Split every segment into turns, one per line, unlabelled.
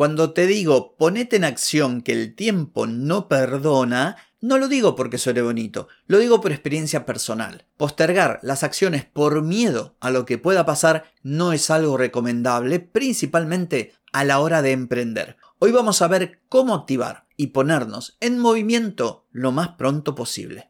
Cuando te digo ponete en acción que el tiempo no perdona, no lo digo porque suene bonito, lo digo por experiencia personal. Postergar las acciones por miedo a lo que pueda pasar no es algo recomendable, principalmente a la hora de emprender. Hoy vamos a ver cómo activar y ponernos en movimiento lo más pronto posible.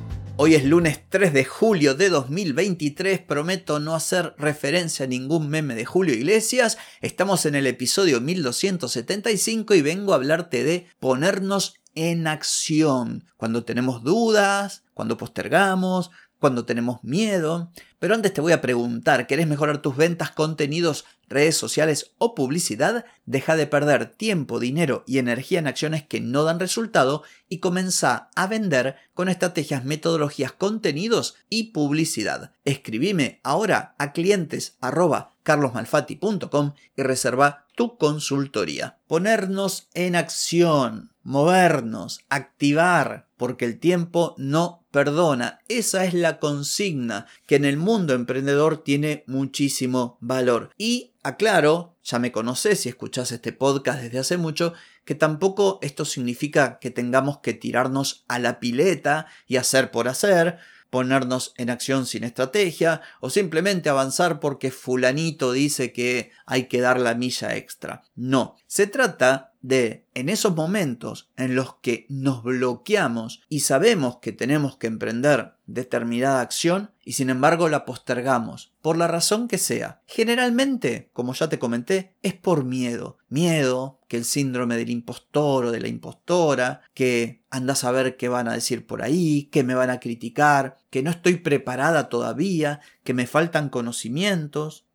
Hoy es lunes 3 de julio de 2023, prometo no hacer referencia a ningún meme de Julio Iglesias, estamos en el episodio 1275 y vengo a hablarte de ponernos en acción, cuando tenemos dudas, cuando postergamos, cuando tenemos miedo. Pero antes te voy a preguntar, ¿querés mejorar tus ventas, contenidos, redes sociales o publicidad? Deja de perder tiempo, dinero y energía en acciones que no dan resultado y comienza a vender con estrategias, metodologías, contenidos y publicidad. Escribime ahora a clientes y reserva tu consultoría. Ponernos en acción, movernos, activar, porque el tiempo no perdona. Esa es la consigna que en el mundo emprendedor tiene muchísimo valor. Y aclaro, ya me conoces si escuchás este podcast desde hace mucho, que tampoco esto significa que tengamos que tirarnos a la pileta y hacer por hacer, ponernos en acción sin estrategia o simplemente avanzar porque fulanito dice que hay que dar la milla extra. No, se trata de en esos momentos en los que nos bloqueamos y sabemos que tenemos que emprender determinada acción y sin embargo la postergamos, por la razón que sea. Generalmente, como ya te comenté, es por miedo. Miedo, que el síndrome del impostor o de la impostora, que andas a ver qué van a decir por ahí, que me van a criticar, que no estoy preparada todavía, que me faltan conocimientos,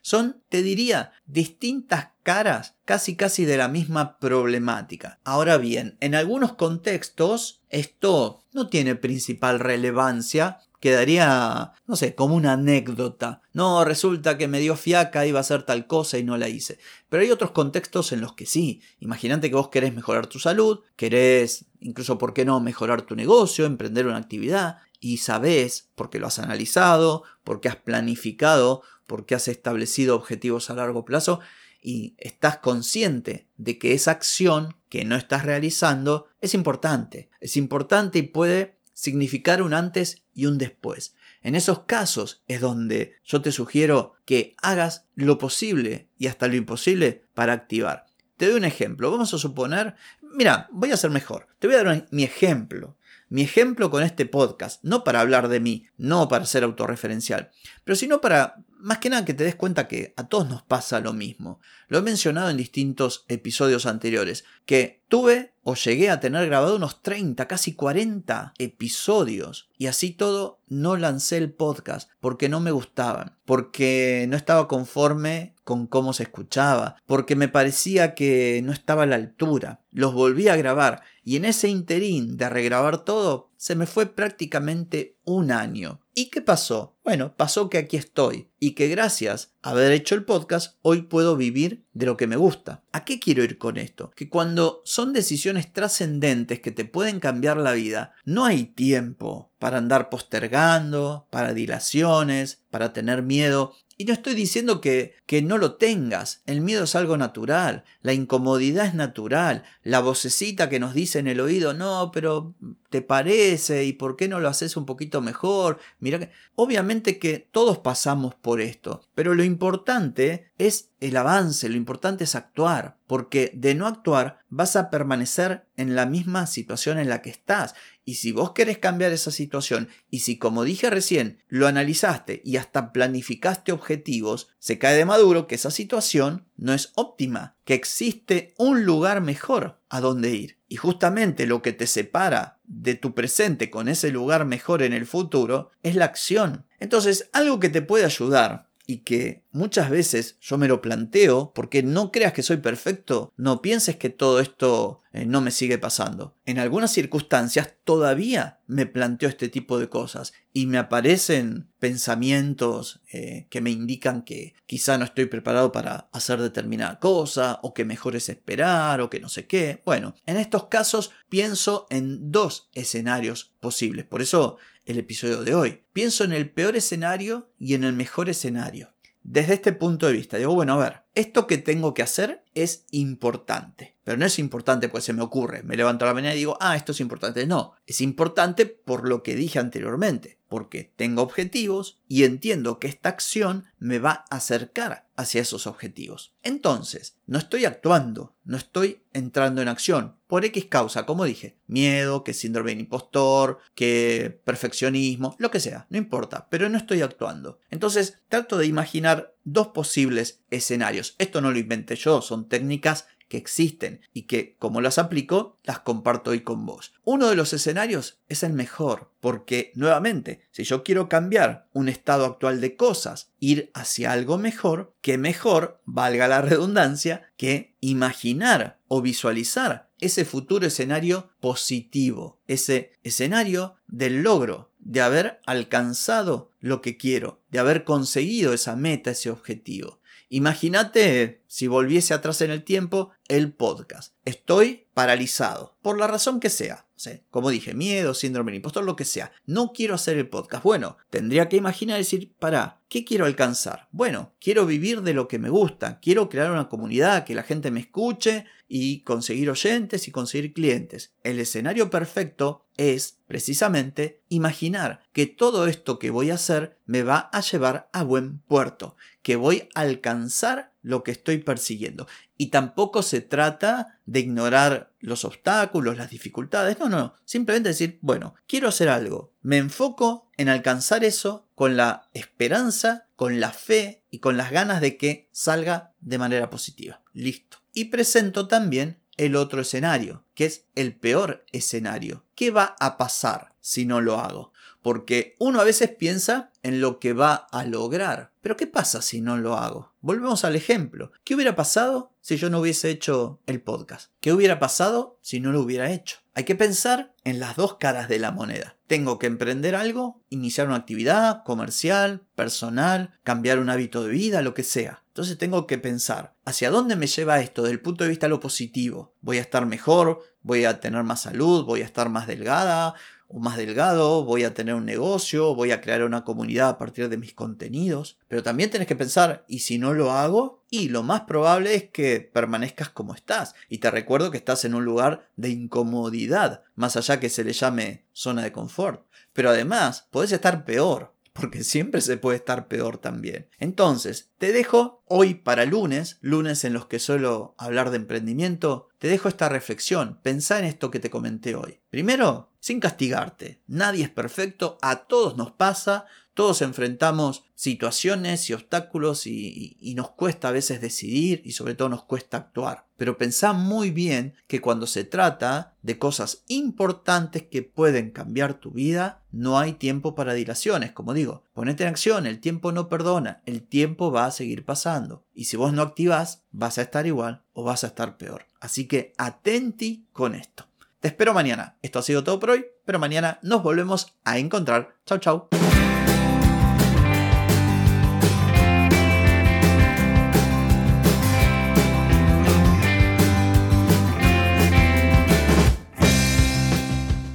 Son, te diría, distintas caras casi casi de la misma problemática. Ahora bien, en algunos contextos esto no tiene principal relevancia, quedaría, no sé, como una anécdota. No, resulta que me dio fiaca, iba a hacer tal cosa y no la hice. Pero hay otros contextos en los que sí. Imagínate que vos querés mejorar tu salud, querés, incluso, ¿por qué no?, mejorar tu negocio, emprender una actividad, y sabés, porque lo has analizado, porque has planificado, porque has establecido objetivos a largo plazo, y estás consciente de que esa acción que no estás realizando es importante. Es importante y puede significar un antes y un después. En esos casos es donde yo te sugiero que hagas lo posible y hasta lo imposible para activar. Te doy un ejemplo. Vamos a suponer, mira, voy a ser mejor. Te voy a dar mi ejemplo. Mi ejemplo con este podcast, no para hablar de mí, no para ser autorreferencial, pero sino para más que nada que te des cuenta que a todos nos pasa lo mismo. Lo he mencionado en distintos episodios anteriores, que tuve o llegué a tener grabado unos 30, casi 40 episodios y así todo no lancé el podcast porque no me gustaban, porque no estaba conforme con cómo se escuchaba, porque me parecía que no estaba a la altura. Los volví a grabar y en ese interín de regrabar todo se me fue prácticamente un año. ¿Y qué pasó? Bueno, pasó que aquí estoy y que gracias a haber hecho el podcast hoy puedo vivir de lo que me gusta. ¿A qué quiero ir con esto? Que cuando son decisiones trascendentes que te pueden cambiar la vida, no hay tiempo para andar postergando, para dilaciones, para tener miedo. Y no estoy diciendo que, que no lo tengas. El miedo es algo natural. La incomodidad es natural. La vocecita que nos dice en el oído, no, pero te parece y por qué no lo haces un poquito mejor. Mira obviamente que todos pasamos por esto, pero lo importante es el avance, lo importante es actuar, porque de no actuar vas a permanecer en la misma situación en la que estás. Y si vos querés cambiar esa situación, y si como dije recién, lo analizaste y hasta planificaste objetivos, se cae de maduro que esa situación no es óptima, que existe un lugar mejor a donde ir. Y justamente lo que te separa de tu presente con ese lugar mejor en el futuro es la acción, Entonces, algo que te puede ayudar y que muchas veces yo me lo planteo porque no creas que soy perfecto, no pienses que todo esto eh, no me sigue pasando. En algunas circunstancias todavía me planteo este tipo de cosas y me aparecen pensamientos eh, que me indican que quizá no estoy preparado para hacer determinada cosa o que mejor es esperar o que no sé qué. Bueno, en estos casos pienso en dos escenarios posibles. Por eso el episodio de hoy. Pienso en el peor escenario y en el mejor escenario. Desde este punto de vista, digo, bueno, a ver, esto que tengo que hacer es importante. Pero no es importante pues se me ocurre. Me levanto a la mañana y digo, ah, esto es importante. No, es importante por lo que dije anteriormente. Porque tengo objetivos y entiendo que esta acción me va a acercar hacia esos objetivos. Entonces, no estoy actuando, no estoy entrando en acción. Por X causa, como dije, miedo, que síndrome de impostor, que perfeccionismo, lo que sea, no importa, pero no estoy actuando. Entonces, trato de imaginar dos posibles escenarios. Esto no lo inventé yo, son técnicas que existen y que, como las aplico, las comparto hoy con vos. Uno de los escenarios es el mejor, porque nuevamente, si yo quiero cambiar un estado actual de cosas, ir hacia algo mejor, que mejor, valga la redundancia, que imaginar o visualizar ese futuro escenario positivo, ese escenario del logro, de haber alcanzado lo que quiero, de haber conseguido esa meta, ese objetivo. Imagínate si volviese atrás en el tiempo el podcast. Estoy paralizado, por la razón que sea. Como dije, miedo, síndrome del impostor, lo que sea. No quiero hacer el podcast. Bueno, tendría que imaginar decir, para, ¿qué quiero alcanzar? Bueno, quiero vivir de lo que me gusta. Quiero crear una comunidad, que la gente me escuche y conseguir oyentes y conseguir clientes. El escenario perfecto es precisamente imaginar que todo esto que voy a hacer me va a llevar a buen puerto, que voy a alcanzar lo que estoy persiguiendo. Y tampoco se trata de ignorar los obstáculos, las dificultades. No, no, simplemente decir, bueno, quiero hacer algo. Me enfoco en alcanzar eso con la esperanza, con la fe y con las ganas de que salga de manera positiva. Listo. Y presento también el otro escenario, que es el peor escenario. ¿Qué va a pasar si no lo hago? Porque uno a veces piensa en lo que va a lograr. Pero ¿qué pasa si no lo hago? Volvemos al ejemplo. ¿Qué hubiera pasado si yo no hubiese hecho el podcast? ¿Qué hubiera pasado si no lo hubiera hecho? Hay que pensar en las dos caras de la moneda. Tengo que emprender algo, iniciar una actividad comercial, personal, cambiar un hábito de vida, lo que sea. Entonces tengo que pensar, ¿hacia dónde me lleva esto desde el punto de vista de lo positivo? ¿Voy a estar mejor? ¿Voy a tener más salud? ¿Voy a estar más delgada? o más delgado, voy a tener un negocio, voy a crear una comunidad a partir de mis contenidos. Pero también tienes que pensar, ¿y si no lo hago? Y lo más probable es que permanezcas como estás. Y te recuerdo que estás en un lugar de incomodidad, más allá que se le llame zona de confort. Pero además, podés estar peor porque siempre se puede estar peor también. Entonces, te dejo hoy para lunes, lunes en los que suelo hablar de emprendimiento, te dejo esta reflexión, pensá en esto que te comenté hoy. Primero, sin castigarte, nadie es perfecto, a todos nos pasa, todos enfrentamos situaciones y obstáculos y, nos cuesta a veces decidir y sobre todo nos cuesta actuar. Pero pensá muy bien que cuando se trata de cosas importantes que pueden cambiar tu vida, no hay tiempo para dilaciones. Como digo, ponete en acción, el tiempo no perdona, el tiempo va a seguir pasando. Y si vos no activás, vas a estar igual o vas a estar peor. Así que atenti con esto. Te espero mañana. Esto ha sido todo por hoy, pero mañana nos volvemos a encontrar. Chau, chau.